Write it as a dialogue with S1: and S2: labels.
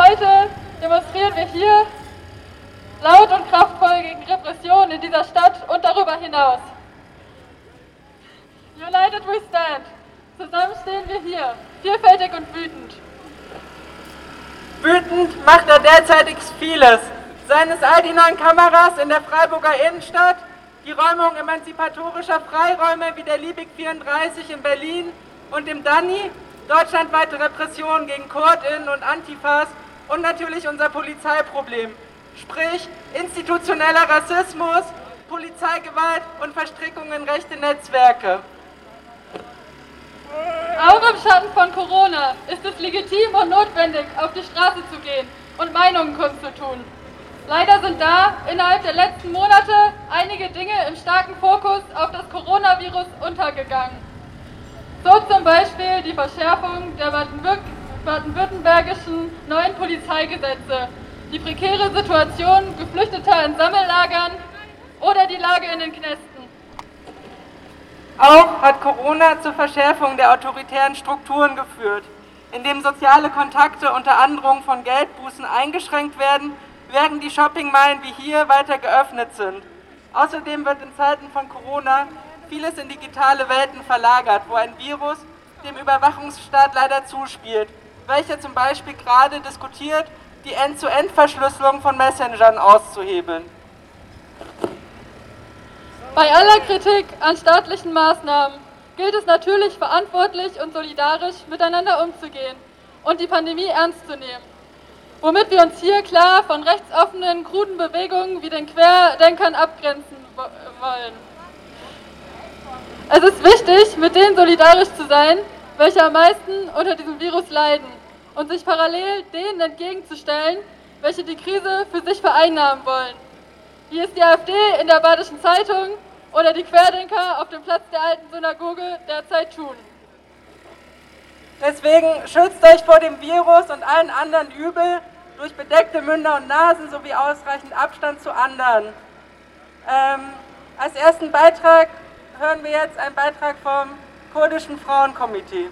S1: heute demonstrieren wir hier laut und kraftvoll gegen Repression in dieser Stadt und darüber hinaus. United we stand. Zusammen stehen wir hier, vielfältig und wütend.
S2: Wütend macht er derzeitig vieles. Seien es all die neuen Kameras in der Freiburger Innenstadt, die Räumung emanzipatorischer Freiräume wie der Liebig 34 in Berlin und im Danny, deutschlandweite Repressionen gegen KurdInnen und Antifas und natürlich unser Polizeiproblem, sprich institutioneller Rassismus, Polizeigewalt und Verstrickung in rechte Netzwerke.
S1: Auch im Schatten von Corona ist es legitim und notwendig, auf die Straße zu gehen und Meinungen kundzutun. Leider sind da innerhalb der letzten Monate einige Dinge im starken Fokus auf das Coronavirus untergegangen. So zum Beispiel die Verschärfung der baden-württembergischen neuen Polizeigesetze, die prekäre Situation Geflüchteter in Sammellagern oder die Lage in den Knästen.
S2: Auch hat Corona zur Verschärfung der autoritären Strukturen geführt, indem soziale Kontakte unter Androhung von Geldbußen eingeschränkt werden, während die Shoppingmeilen wie hier weiter geöffnet sind. Außerdem wird in Zeiten von Corona vieles in digitale Welten verlagert, wo ein Virus dem Überwachungsstaat leider zuspielt, welcher zum Beispiel gerade diskutiert, die End-zu-End-Verschlüsselung von Messengern auszuhebeln.
S1: Bei aller Kritik an staatlichen Maßnahmen gilt es natürlich verantwortlich und solidarisch miteinander umzugehen und die Pandemie ernst zu nehmen. Womit wir uns hier klar von rechtsoffenen, kruden Bewegungen wie den Querdenkern abgrenzen wollen. Es ist wichtig, mit denen solidarisch zu sein, welche am meisten unter diesem Virus leiden und sich parallel denen entgegenzustellen, welche die Krise für sich vereinnahmen wollen wie es die AfD in der Badischen Zeitung oder die Querdenker auf dem Platz der alten Synagoge derzeit tun.
S2: Deswegen schützt euch vor dem Virus und allen anderen Übel durch bedeckte Münder und Nasen sowie ausreichend Abstand zu anderen. Ähm, als ersten Beitrag hören wir jetzt einen Beitrag vom kurdischen Frauenkomitee.